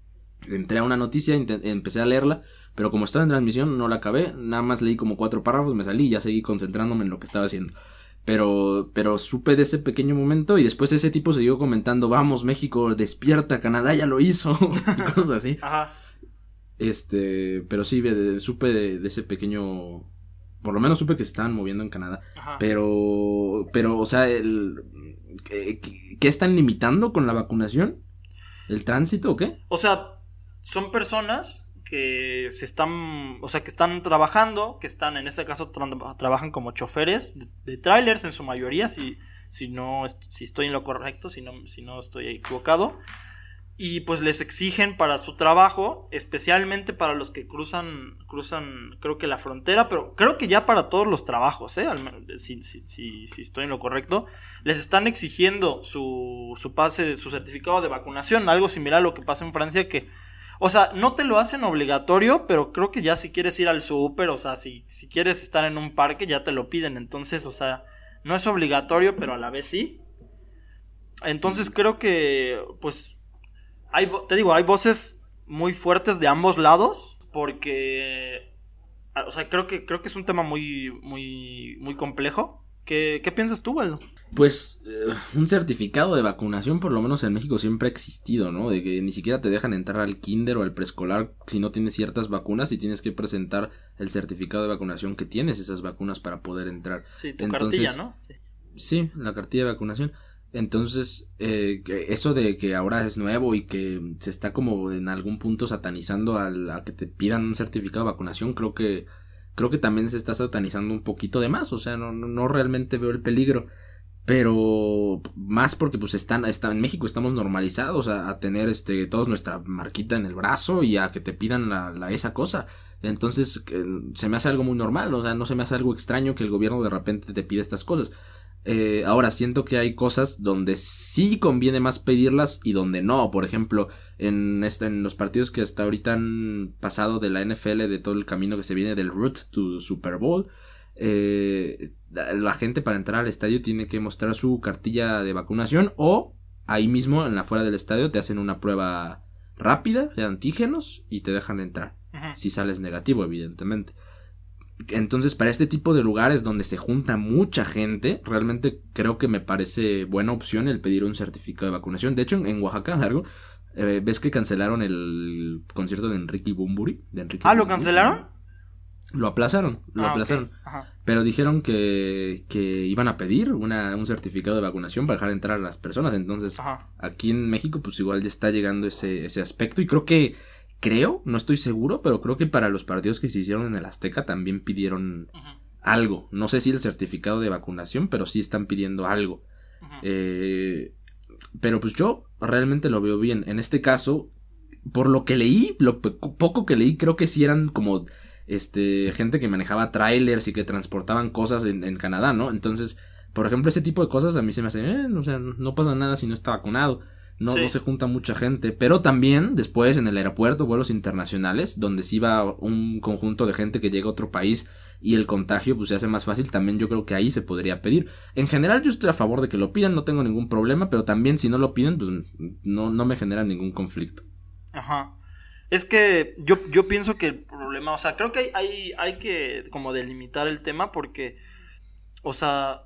Entré a una noticia, empecé a leerla, pero como estaba en transmisión no la acabé, nada más leí como cuatro párrafos, me salí y ya seguí concentrándome en lo que estaba haciendo. Pero, pero supe de ese pequeño momento y después ese tipo siguió comentando, vamos México, despierta, Canadá ya lo hizo y cosas así. Ajá. Este, pero sí, supe de, ese pequeño por lo menos supe que se estaban moviendo en Canadá. Pero, pero, o sea, el, ¿qué, están limitando con la vacunación? ¿El tránsito o qué? O sea, son personas que se están, o sea, que están trabajando, que están, en este caso, trabajan como choferes de, trailers en su mayoría, si, si no, si estoy en lo correcto, si no, si no estoy equivocado y pues les exigen para su trabajo, especialmente para los que cruzan, cruzan, creo que la frontera, pero creo que ya para todos los trabajos, ¿eh? si, si, si, estoy en lo correcto, les están exigiendo su, su pase, su certificado de vacunación, algo similar a lo que pasa en Francia que, o sea, no te lo hacen obligatorio, pero creo que ya si quieres ir al súper, o sea, si, si quieres estar en un parque, ya te lo piden, entonces, o sea, no es obligatorio, pero a la vez sí. Entonces creo que, pues, te digo, hay voces muy fuertes de ambos lados porque o sea, creo que creo que es un tema muy muy muy complejo. ¿Qué, qué piensas tú, Waldo? Pues eh, un certificado de vacunación, por lo menos en México, siempre ha existido, ¿no? De que ni siquiera te dejan entrar al kinder o al preescolar si no tienes ciertas vacunas y tienes que presentar el certificado de vacunación que tienes esas vacunas para poder entrar. Sí, tu cartilla, ¿no? Sí. sí, la cartilla de vacunación. Entonces, eh, eso de que ahora es nuevo y que se está como en algún punto satanizando a, que te pidan un certificado de vacunación, creo que creo que también se está satanizando un poquito de más, o sea, no, no, realmente veo el peligro, pero más porque pues están, está, en México estamos normalizados a, tener este todos nuestra marquita en el brazo y a que te pidan la, esa cosa. Entonces, se me hace algo muy normal, o sea, no se me hace algo extraño que el gobierno de repente te pida estas cosas. Eh, ahora siento que hay cosas donde sí conviene más pedirlas y donde no. Por ejemplo, en, este, en los partidos que hasta ahorita han pasado de la NFL, de todo el camino que se viene del Root to Super Bowl, eh, la gente para entrar al estadio tiene que mostrar su cartilla de vacunación o ahí mismo en la fuera del estadio te hacen una prueba rápida de antígenos y te dejan entrar. Si sales negativo, evidentemente. Entonces, para este tipo de lugares donde se junta mucha gente, realmente creo que me parece buena opción el pedir un certificado de vacunación. De hecho, en, Oaxaca, algo, eh, ves que cancelaron el concierto de Enrique Bumburi. De ah, ¿lo cancelaron? Lo aplazaron, lo ah, aplazaron. Pero dijeron que, que iban a pedir una, un certificado de vacunación para dejar entrar a las personas. Entonces, aquí en México, pues igual ya está llegando ese, ese aspecto. Y creo que creo, no estoy seguro, pero creo que para los partidos que se hicieron en el Azteca también pidieron algo. No sé si el certificado de vacunación, pero sí están pidiendo algo. Eh, pero pues yo realmente lo veo bien. En este caso, por lo que leí, lo poco que leí, creo que sí eran como este gente que manejaba trailers y que transportaban cosas en, Canadá, ¿no? Entonces, por ejemplo, ese tipo de cosas a mí se me hace, eh, o sea, no pasa nada si no está vacunado no, no se junta mucha gente, pero también después en el aeropuerto, vuelos internacionales, donde sí va un conjunto de gente que llega a otro país y el contagio pues se hace más fácil, también yo creo que ahí se podría pedir. En general yo estoy a favor de que lo pidan, no tengo ningún problema, pero también si no lo piden pues no, no me genera ningún conflicto. Ajá. Es que yo, yo pienso que el problema, o sea, creo que hay, hay, hay que como delimitar el tema porque, o sea,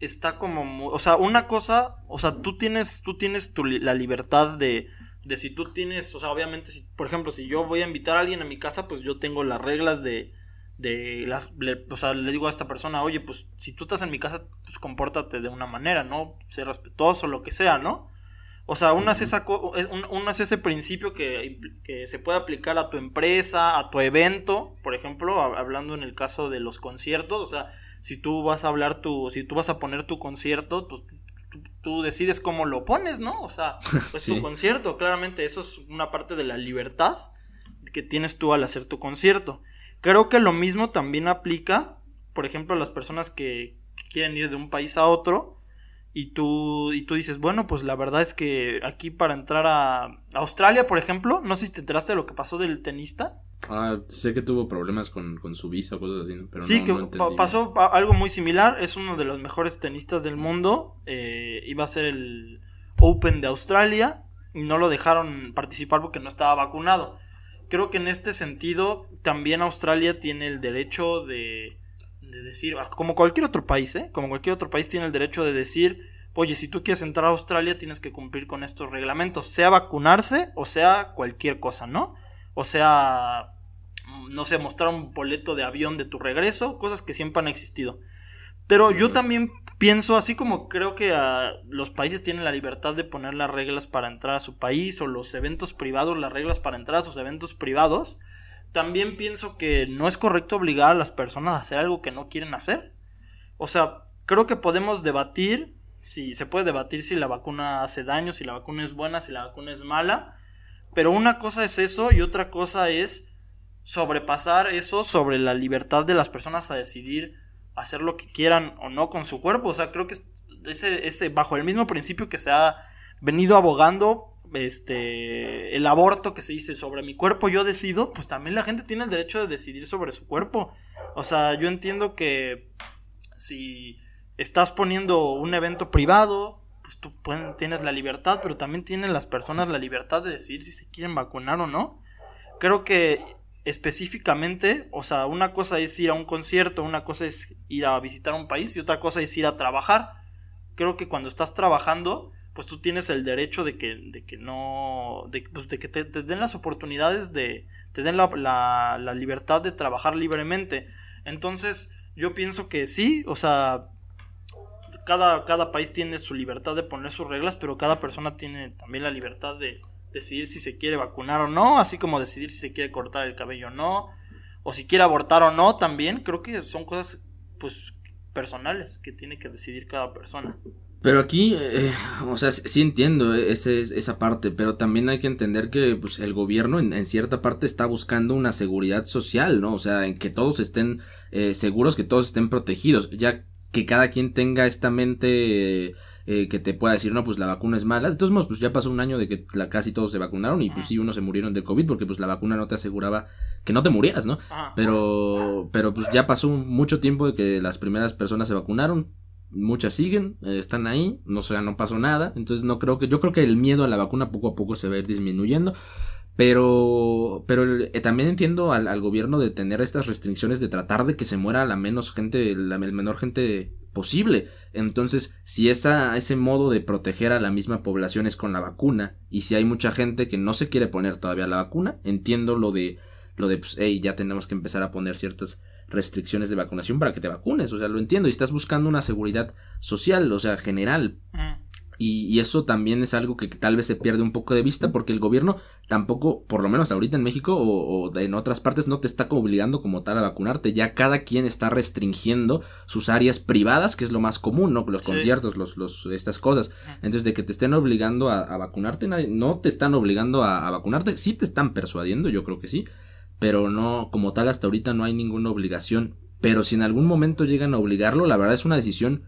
está como, o sea, una cosa, o sea, tú tienes, tú tienes tu, la libertad de, de si tú tienes, o sea, obviamente, si, por ejemplo, si yo voy a invitar a alguien a mi casa, pues yo tengo las reglas de, de las, o sea, le digo a esta persona, oye, pues si tú estás en mi casa, pues compórtate de una manera, ¿no? Sé respetuoso, lo que sea, ¿no? O sea, uno hace, esa, uno hace ese principio que, que, se puede aplicar a tu empresa, a tu evento, por ejemplo, hablando en el caso de los conciertos, o sea, si tú vas a hablar tu, si tú vas a poner tu concierto, pues tú, decides cómo lo pones, ¿no? O sea, pues tu concierto, claramente eso es una parte de la libertad que tienes tú al hacer tu concierto. Creo que lo mismo también aplica, por ejemplo, a las personas que, quieren ir de un país a otro y tú, y tú dices, bueno, pues la verdad es que aquí para entrar a Australia, por ejemplo, no sé si te enteraste de lo que pasó del tenista. Ah, sé que tuvo problemas con, su visa o cosas así, pero sí, que pasó algo muy similar. Es uno de los mejores tenistas del mundo. Eh, iba a ser el Open de Australia y no lo dejaron participar porque no estaba vacunado. Creo que en este sentido también Australia tiene el derecho de, de decir, ah, como cualquier otro país, ¿eh? como cualquier otro país tiene el derecho de decir, oye, si tú quieres entrar a Australia tienes que cumplir con estos reglamentos, sea vacunarse o sea cualquier cosa, ¿no? o sea, no sé, mostrar un boleto de avión de tu regreso, cosas que siempre han existido. Pero yo también pienso, así como creo que ah, los países tienen la libertad de poner las reglas para entrar a su país o los eventos privados, las reglas para entrar a sus eventos privados, también pienso que no es correcto obligar a las personas a hacer algo que no quieren hacer. O sea, creo que podemos debatir, si se puede debatir si la vacuna hace daño, si la vacuna es buena, si la vacuna es mala, pero una cosa es eso y otra cosa es sobrepasar eso sobre la libertad de las personas a decidir hacer lo que quieran o no con su cuerpo. O sea, creo que ese, ese bajo el mismo principio que se ha venido abogando este el aborto que se dice sobre mi cuerpo yo decido, pues también la gente tiene el derecho de decidir sobre su cuerpo. O sea, yo entiendo que si estás poniendo un evento privado, pues tú tienes la libertad, pero también tienen las personas la libertad de decidir si se quieren vacunar o no. Creo que específicamente, o sea, una cosa es ir a un concierto, una cosa es ir a visitar un país y otra cosa es ir a trabajar. Creo que cuando estás trabajando, pues tú tienes el derecho de que, de que no, de, pues de que te, den las oportunidades de, te den la, la, la, libertad de trabajar libremente. Entonces, yo pienso que sí, o sea, cada, cada país tiene su libertad de poner sus reglas, pero cada persona tiene también la libertad de, decidir si se quiere vacunar o no, así como decidir si se quiere cortar el cabello o no, o si quiere abortar o no también, creo que son cosas pues personales que tiene que decidir cada persona. Pero aquí, eh, o sea, sí entiendo ese, esa parte, pero también hay que entender que pues, el gobierno en, cierta parte está buscando una seguridad social, ¿no? O sea, en que todos estén eh, seguros, que todos estén protegidos, ya que cada quien tenga esta mente eh, que te pueda decir, no, pues la vacuna es mala. De todos modos, pues ya pasó un año de que la, casi todos se vacunaron y pues sí, unos se murieron de COVID porque pues la vacuna no te aseguraba que no te murieras, ¿no? Pero, pero pues ya pasó mucho tiempo de que las primeras personas se vacunaron. Muchas siguen, eh, están ahí, no sea, no pasó nada. Entonces no creo que, yo creo que el miedo a la vacuna poco a poco se va a ir disminuyendo. Pero, pero eh, también entiendo al, gobierno de tener estas restricciones de tratar de que se muera la menos gente, la menor gente posible. Entonces, si esa, ese modo de proteger a la misma población es con la vacuna, y si hay mucha gente que no se quiere poner todavía la vacuna, entiendo lo de, lo de, pues, hey, ya tenemos que empezar a poner ciertas restricciones de vacunación para que te vacunes, o sea, lo entiendo, y estás buscando una seguridad social, o sea, general. Y, eso también es algo que, tal vez se pierde un poco de vista porque el gobierno tampoco, por lo menos ahorita en México o, en otras partes, no te está obligando como tal a vacunarte. Ya cada quien está restringiendo sus áreas privadas, que es lo más común, ¿no? Los conciertos, los, los, estas cosas. Entonces, de que te estén obligando a, vacunarte, no te están obligando a, a vacunarte. Sí te están persuadiendo, yo creo que sí. Pero no, como tal, hasta ahorita no hay ninguna obligación. Pero si en algún momento llegan a obligarlo, la verdad es una decisión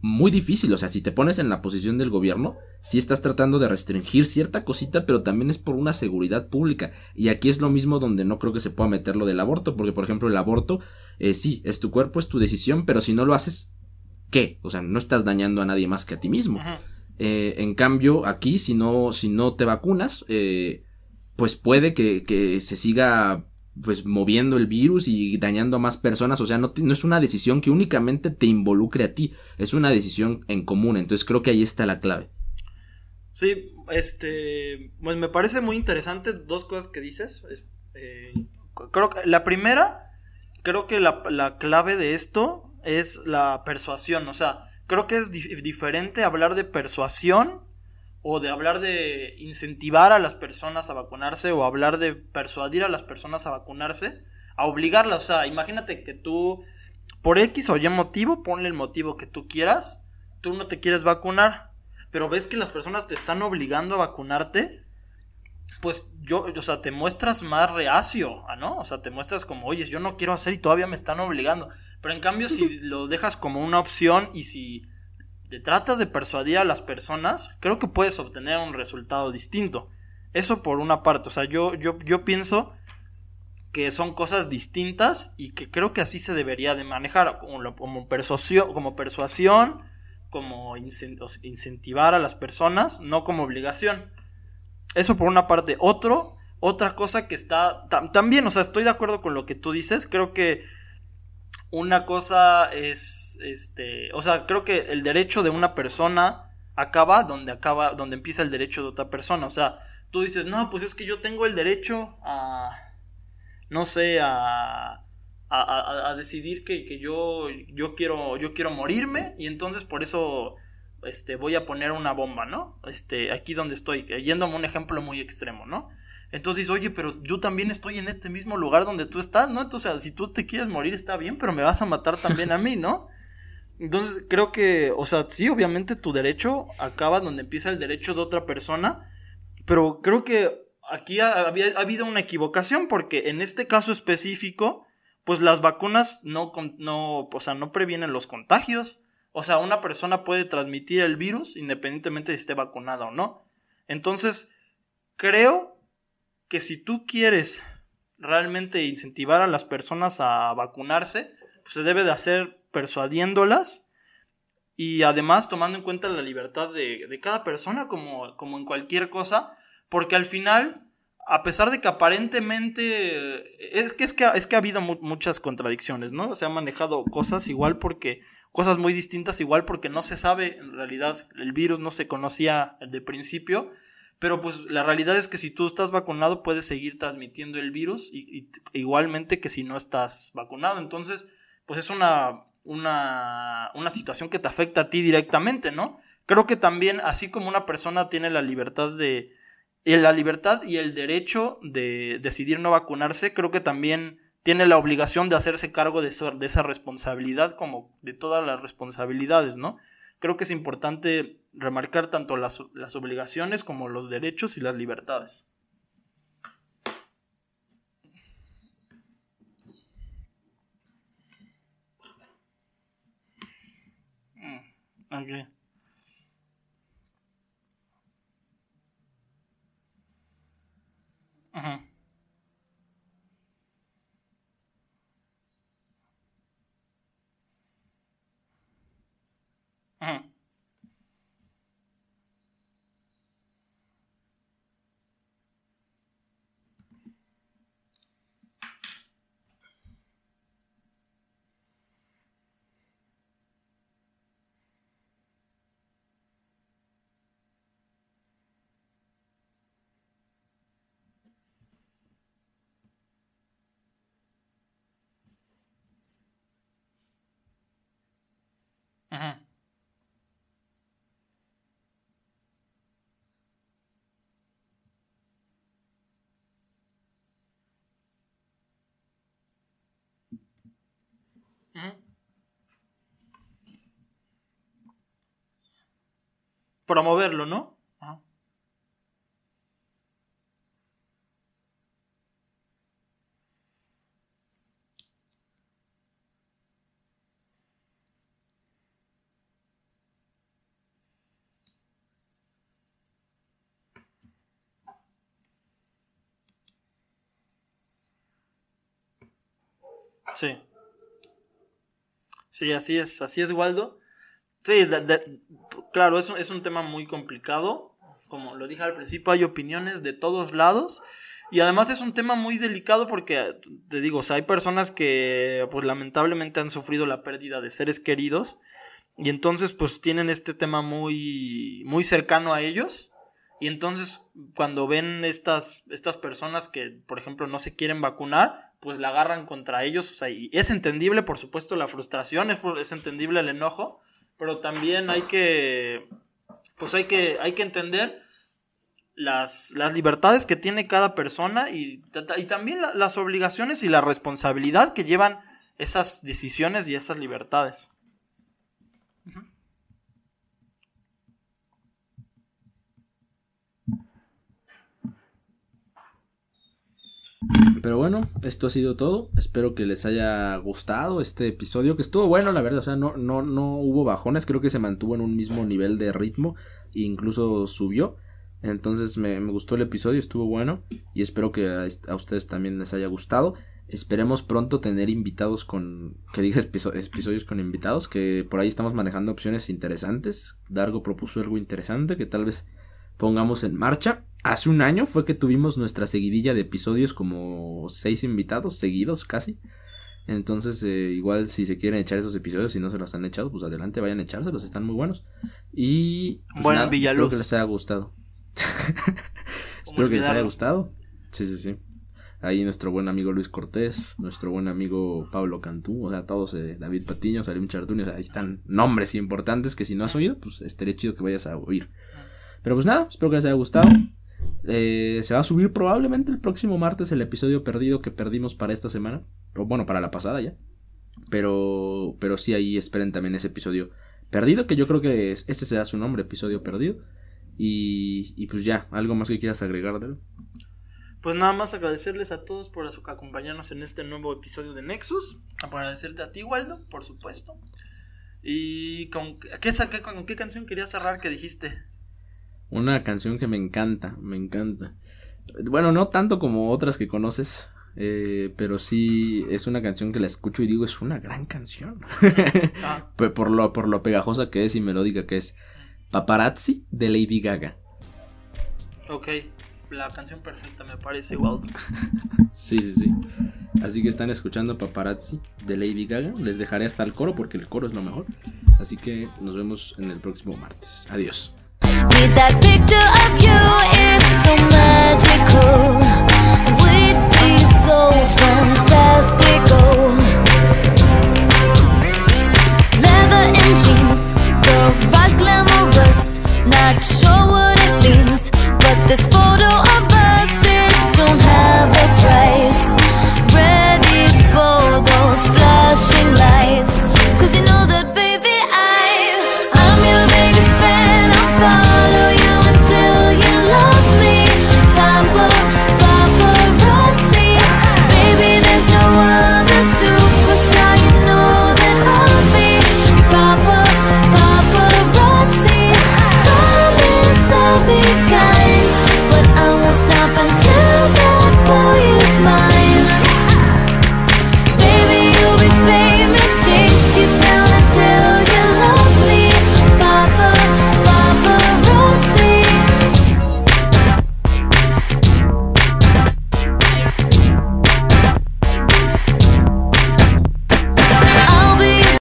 muy difícil. O sea, si te pones en la posición del gobierno, sí estás tratando de restringir cierta cosita, pero también es por una seguridad pública. Y aquí es lo mismo donde no creo que se pueda meter lo del aborto, porque por ejemplo el aborto, eh, sí, es tu cuerpo, es tu decisión, pero si no lo haces, ¿qué? O sea, no estás dañando a nadie más que a ti mismo. Eh, en cambio, aquí, si no, si no te vacunas, eh, pues puede que, que se siga pues moviendo el virus y dañando a más personas, o sea, no, no, es una decisión que únicamente te involucre a ti, es una decisión en común, entonces creo que ahí está la clave. Sí, este, pues me parece muy interesante dos cosas que dices. Eh, creo que la primera, creo que la, la, clave de esto es la persuasión, o sea, creo que es diferente hablar de persuasión o de hablar de incentivar a las personas a vacunarse o hablar de persuadir a las personas a vacunarse, a obligarlas. O sea, imagínate que tú, por X o Y motivo, ponle el motivo que tú quieras, tú no te quieres vacunar, pero ves que las personas te están obligando a vacunarte, pues yo, o sea, te muestras más reacio, ¿no? O sea, te muestras como, oye, yo no quiero hacer y todavía me están obligando. Pero en cambio, si lo dejas como una opción y si te tratas de persuadir a las personas, creo que puedes obtener un resultado distinto. Eso por una parte, o sea, yo, yo, pienso que son cosas distintas y que creo que así se debería de manejar como, como, persuasión, como persuasión, como incentivar a las personas, no como obligación. Eso por una parte. Otro, otra cosa que está también, o sea, estoy de acuerdo con lo que tú dices, creo que una cosa es, este, o sea, creo que el derecho de una persona acaba donde acaba, donde empieza el derecho de otra persona. O sea, tú dices, no, pues es que yo tengo el derecho a, no sé, a, a, a decidir que, que, yo, yo, quiero, yo quiero morirme y entonces por eso este, voy a poner una bomba, ¿no? Este, aquí donde estoy, yéndome un ejemplo muy extremo, ¿no? Entonces, oye, pero yo también estoy en este mismo lugar donde tú estás, ¿no? Entonces, si tú te quieres morir está bien, pero me vas a matar también a mí, ¿no? Entonces, creo que, o sea, sí, obviamente tu derecho acaba donde empieza el derecho de otra persona, pero creo que aquí ha, ha habido una equivocación porque en este caso específico, pues las vacunas no, no, o sea, no previenen los contagios. O sea, una persona puede transmitir el virus independientemente de si esté vacunada o no. Entonces, creo que si tú quieres realmente incentivar a las personas a vacunarse, pues se debe de hacer persuadiéndolas y además tomando en cuenta la libertad de, cada persona como, como en cualquier cosa, porque al final, a pesar de que aparentemente es que es que, es que ha habido muchas contradicciones, ¿no? Se han manejado cosas igual porque cosas muy distintas igual porque no se sabe en realidad el virus no se conocía de principio pero pues la realidad es que si tú estás vacunado puedes seguir transmitiendo el virus y, igualmente que si no estás vacunado. Entonces, pues es una, una, una situación que te afecta a ti directamente, ¿no? Creo que también, así como una persona tiene la libertad de... Eh, la libertad y el derecho de decidir no vacunarse, creo que también tiene la obligación de hacerse cargo de, de esa responsabilidad como de todas las responsabilidades, ¿no? Creo que es importante remarcar tanto las, las obligaciones como los derechos y las libertades. Mm, okay. Promoverlo, ¿no? Sí. Sí, así es, así es, Waldo. Sí, claro, es, es un tema muy complicado. Como lo dije al principio, hay opiniones de todos lados. Y además es un tema muy delicado porque, te digo, o sea, hay personas que, pues lamentablemente han sufrido la pérdida de seres queridos. Y entonces, pues tienen este tema muy, muy cercano a ellos. Y entonces, cuando ven estas, estas personas que, por ejemplo, no se quieren vacunar, pues la agarran contra ellos. O sea, y es entendible, por supuesto, la frustración, es, es entendible el enojo, pero también hay que, pues hay que, hay que entender las, las libertades que tiene cada persona y, y también las obligaciones y la responsabilidad que llevan esas decisiones y esas libertades. Pero bueno, esto ha sido todo. Espero que les haya gustado este episodio, que estuvo bueno, la verdad. O sea, no, no, no hubo bajones, creo que se mantuvo en un mismo nivel de ritmo e incluso subió. Entonces me, gustó el episodio, estuvo bueno y espero que a, ustedes también les haya gustado. Esperemos pronto tener invitados con, que dije episodios con invitados, que por ahí estamos manejando opciones interesantes. Dargo propuso algo interesante que tal vez pongamos en marcha. Hace un año fue que tuvimos nuestra seguidilla de episodios como seis invitados seguidos casi. Entonces, eh, igual si se quieren echar esos episodios, si no se los han echado, pues adelante, vayan a echárselos, están muy buenos. Y pues bueno, espero que les haya gustado. Espero que les haya gustado. Sí, sí, sí. Ahí nuestro buen amigo Luis Cortés, nuestro buen amigo Pablo Cantú, o sea, todos, eh, David Patiño, Salim Chartuni, ahí están nombres importantes que si no has oído, pues estaría chido que vayas a oír. Pero pues nada, espero que les haya gustado. Eh, se va a subir probablemente el próximo martes el episodio perdido que perdimos para esta semana. O bueno, para la pasada ya. Pero, pero sí, ahí esperen también ese episodio perdido, que yo creo que es, ese será su nombre, episodio perdido. Y, y pues ya, ¿algo más que quieras agregar, de pues nada más agradecerles a todos por acompañarnos en este nuevo episodio de Nexus. Agradecerte a ti, Waldo, por supuesto. ¿Y con qué, con qué canción querías cerrar que dijiste? Una canción que me encanta, me encanta. Bueno, no tanto como otras que conoces, eh, pero sí es una canción que la escucho y digo, es una gran canción. Ah. por, lo, por lo pegajosa que es y melódica que es. Paparazzi de Lady Gaga. Ok la canción perfecta, me parece, Walt. sí, sí, sí. Así que están escuchando Paparazzi de Lady Gaga. Les dejaré hasta el coro porque el coro es lo mejor. Así que nos vemos en el próximo martes. Adiós. That picture of you, it's so magical. We'd be so fantastical. Leather and jeans, glamorous. Not sure what it means, but this photo of us It don't have a price. Ready for those flashing lights.